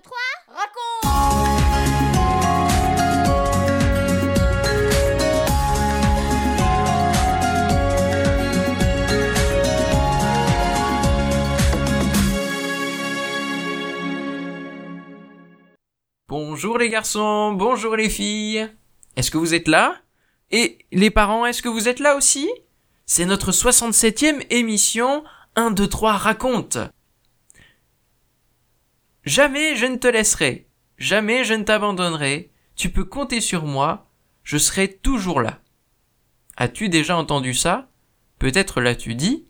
2, 3, raconte Bonjour les garçons, bonjour les filles. Est-ce que vous êtes là? Et les parents, est-ce que vous êtes là aussi? C'est notre 67e émission 1, 2, 3 raconte. Jamais je ne te laisserai, jamais je ne t'abandonnerai, tu peux compter sur moi, je serai toujours là. As-tu déjà entendu ça? Peut-être l'as-tu dit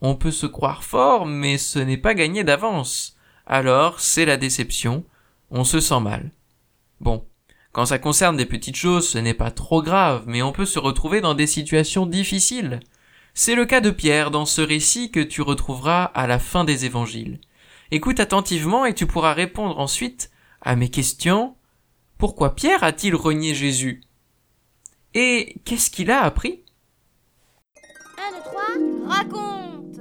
On peut se croire fort, mais ce n'est pas gagné d'avance. Alors, c'est la déception, on se sent mal. Bon, quand ça concerne des petites choses, ce n'est pas trop grave, mais on peut se retrouver dans des situations difficiles. C'est le cas de Pierre dans ce récit que tu retrouveras à la fin des évangiles. Écoute attentivement et tu pourras répondre ensuite à mes questions. Pourquoi Pierre a-t-il renié Jésus? Et qu'est-ce qu'il a appris? 1, 2, 3, raconte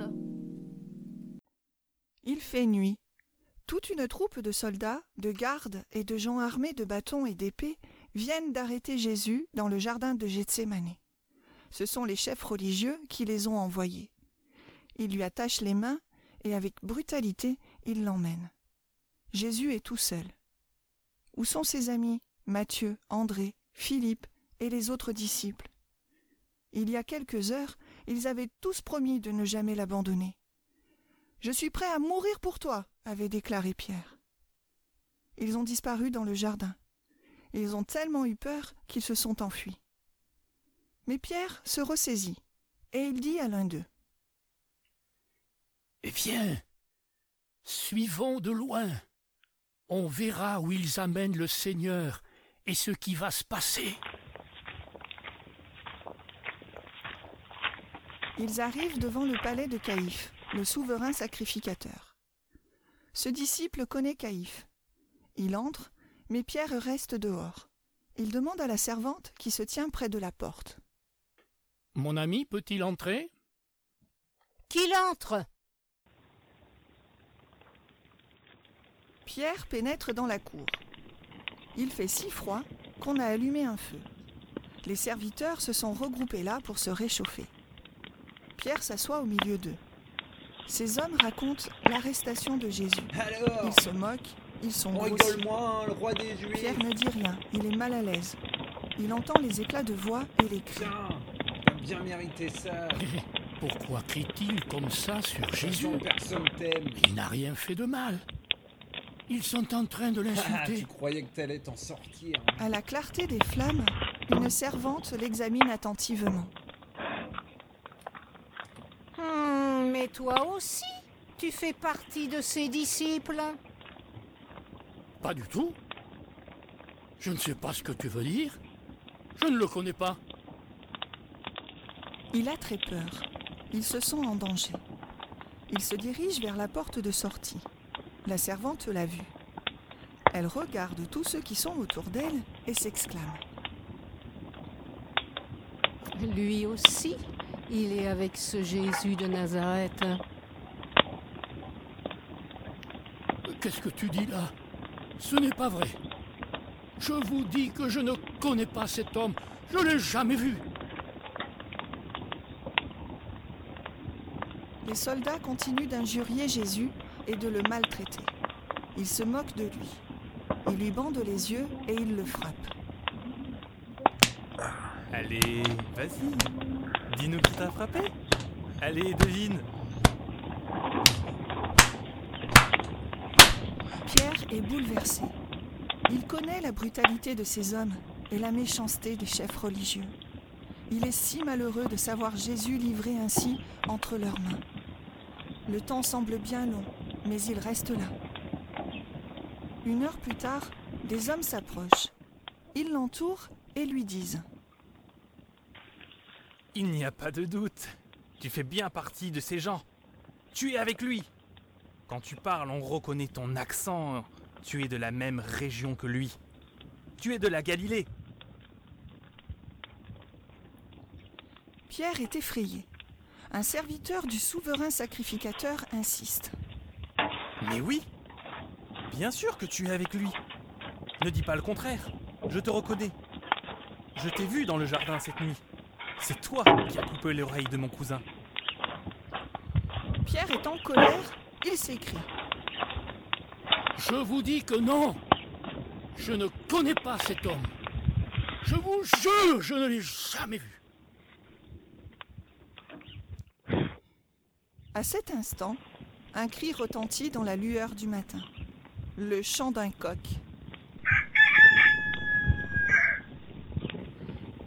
Il fait nuit. Toute une troupe de soldats, de gardes et de gens armés de bâtons et d'épées viennent d'arrêter Jésus dans le jardin de Gethsémane. Ce sont les chefs religieux qui les ont envoyés. Ils lui attachent les mains et avec brutalité ils l'emmènent. Jésus est tout seul. Où sont ses amis, Matthieu, André, Philippe et les autres disciples? Il y a quelques heures, ils avaient tous promis de ne jamais l'abandonner. Je suis prêt à mourir pour toi, avait déclaré Pierre. Ils ont disparu dans le jardin. Ils ont tellement eu peur qu'ils se sont enfuis. Mais Pierre se ressaisit, et il dit à l'un d'eux. Eh bien, suivons de loin. On verra où ils amènent le Seigneur et ce qui va se passer. Ils arrivent devant le palais de Caïphe, le souverain sacrificateur. Ce disciple connaît Caïphe. Il entre, mais Pierre reste dehors. Il demande à la servante qui se tient près de la porte. Mon ami peut-il entrer? Qu'il entre Pierre pénètre dans la cour. Il fait si froid qu'on a allumé un feu. Les serviteurs se sont regroupés là pour se réchauffer. Pierre s'assoit au milieu d'eux. Ces hommes racontent l'arrestation de Jésus. Alors Ils se moquent, ils sont moins, le roi des Juifs Pierre ne dit rien, il est mal à l'aise. Il entend les éclats de voix et les cris. Bien mérité ça. Pourquoi crie-t-il comme ça sur Jésus? façon, personne t'aime. Il n'a rien fait de mal. Ils sont en train de Ah, l'insulter. tu croyais que t'allais t'en sortir. À la clarté des flammes, une servante l'examine attentivement. Hmm, Mais toi aussi, tu fais partie de ses disciples. Pas du tout. Je ne sais pas ce que tu veux dire. Je ne le connais pas. Il a très peur. Il se sent en danger. Il se dirige vers la porte de sortie. La servante l'a vu. Elle regarde tous ceux qui sont autour d'elle et s'exclame. Lui aussi, il est avec ce Jésus de Nazareth. Qu'est-ce que tu dis là? Ce n'est pas vrai. Je vous dis que je ne connais pas cet homme. Je ne l'ai jamais vu. Les soldats continuent d'injurier Jésus et de le maltraiter. Ils se moquent de lui. Ils lui bandent les yeux et ils le frappent. Allez, vas-y. Dis-nous qui t'a frappé. Allez, devine. Pierre est bouleversé. Il connaît la brutalité de ces hommes et la méchanceté des chefs religieux. Il est si malheureux de savoir Jésus livré ainsi entre leurs mains. Le temps semble bien long, mais il reste là. Une heure plus tard, des hommes s'approchent. Ils l'entourent et lui disent Il n'y a pas de doute. Tu fais bien partie de ces gens. Tu es avec lui. Quand tu parles, on reconnaît ton accent. Tu es de la même région que lui. Tu es de la Galilée. Pierre est effrayé. Un serviteur du souverain sacrificateur insiste. Mais oui, Bien sûr que tu es avec lui. Ne dis pas le contraire. Je te reconnais. Je t'ai vu dans le jardin cette nuit. C'est toi qui as coupé l'oreille de mon cousin. Pierre est en colère, il s'écrie. Je vous dis que non. Je ne connais pas cet homme. Je vous jure, je ne l'ai jamais vu. À cet instant, un cri retentit dans la lueur du matin. Le chant d'un coq.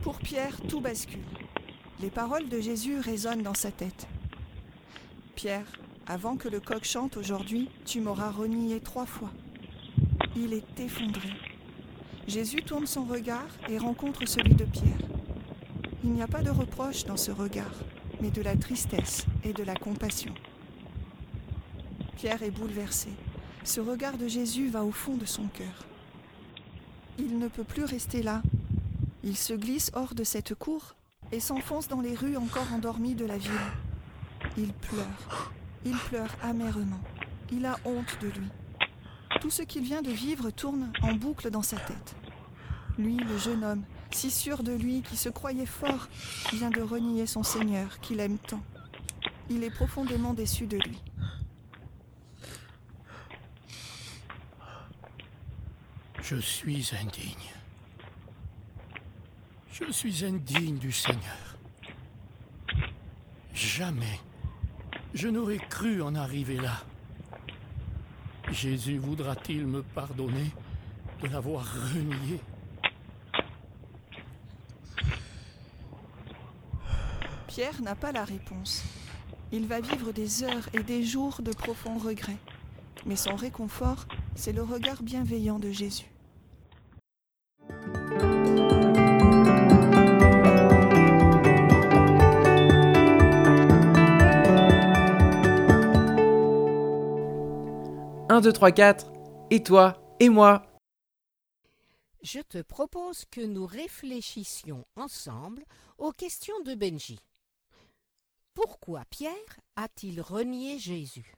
Pour Pierre, tout bascule. Les paroles de Jésus résonnent dans sa tête. Pierre, avant que le coq chante aujourd'hui, tu m'auras renié trois fois. Il est effondré. Jésus tourne son regard et rencontre celui de Pierre. Il n'y a pas de reproche dans ce regard, mais de la tristesse et de la compassion. Pierre est bouleversé. Ce regard de Jésus va au fond de son cœur. Il ne peut plus rester là. Il se glisse hors de cette cour et s'enfonce dans les rues encore endormies de la ville. Il pleure. Il pleure amèrement. Il a honte de lui. Tout ce qu'il vient de vivre tourne en boucle dans sa tête. Lui, le jeune homme, si sûr de lui, qui se croyait fort, vient de renier son Seigneur, qu'il aime tant. Il est profondément déçu de lui. Je suis indigne. Je suis indigne du Seigneur. Jamais je n'aurais cru en arriver là. Jésus voudra-t-il me pardonner de l'avoir renié? Pierre n'a pas la réponse. Il va vivre des heures et des jours de profonds regrets. Mais son réconfort, c'est le regard bienveillant de Jésus. Un, deux, trois, quatre. Et toi Et moi Je te propose que nous réfléchissions ensemble aux questions de Benji. Pourquoi Pierre a-t-il renié Jésus?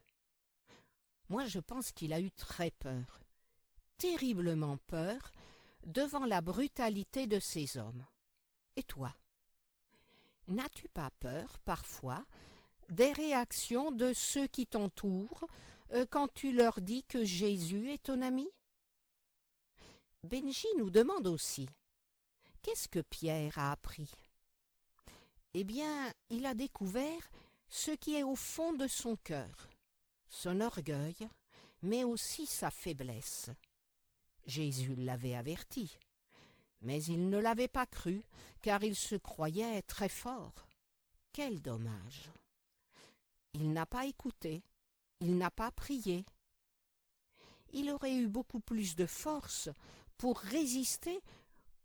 Moi, je pense qu'il a eu très peur, terriblement peur, devant la brutalité de ces hommes. Et toi? N'as-tu pas peur, parfois, des réactions de ceux qui t'entourent quand tu leur dis que Jésus est ton ami? Benji nous demande aussi Qu'est-ce que Pierre a appris? Eh bien, il a découvert ce qui est au fond de son cœur, son orgueil, mais aussi sa faiblesse. Jésus l'avait averti, mais il ne l'avait pas cru, car il se croyait très fort. Quel dommage. Il n'a pas écouté, il n'a pas prié. Il aurait eu beaucoup plus de force pour résister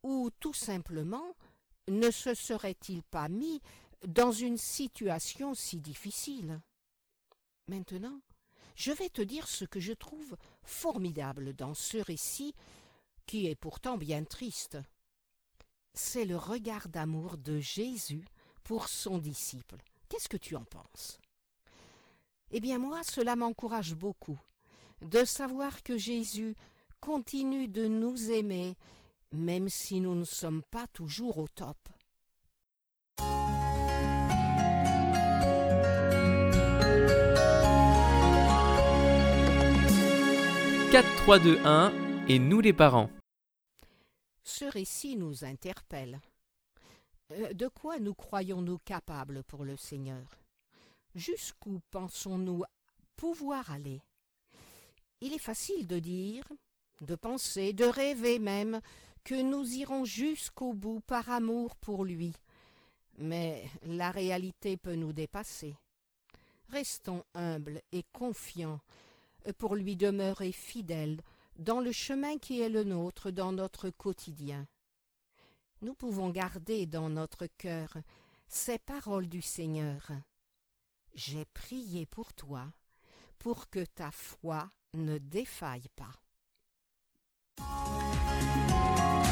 ou tout simplement ne se serait-il pas mis dans une situation si difficile Maintenant, je vais te dire ce que je trouve formidable dans ce récit, qui est pourtant bien triste. C'est le regard d'amour de Jésus pour son disciple. Qu'est-ce que tu en penses? Eh bien moi, cela m'encourage beaucoup de savoir que Jésus continue de nous aimer, même si nous ne sommes pas toujours au top. 4, 3, 2, 1 et nous les parents. Ce récit nous interpelle. Euh, De quoi nous croyons-nous capables pour le Seigneur? Jusqu'où pensons-nous pouvoir aller? Il est facile de dire, de penser, de rêver même que nous irons jusqu'au bout par amour pour lui. Mais la réalité peut nous dépasser. Restons humbles et confiants pour lui demeurer fidèles dans le chemin qui est le nôtre dans notre quotidien. Nous pouvons garder dans notre cœur ces paroles du Seigneur. J'ai prié pour toi, pour que ta foi ne défaille pas.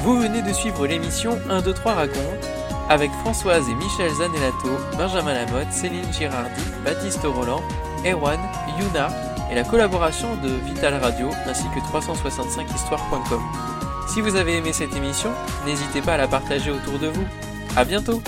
Vous venez de suivre l'émission 1, 2, 3 raconte avec Françoise et Michel Zanellato, Benjamin Lamotte, Céline Girardi, Baptiste Roland, Erwan, Yuna, et la collaboration de Vital Radio ainsi que 365histoire.com. Si vous avez aimé cette émission, n'hésitez pas à la partager autour de vous. À bientôt!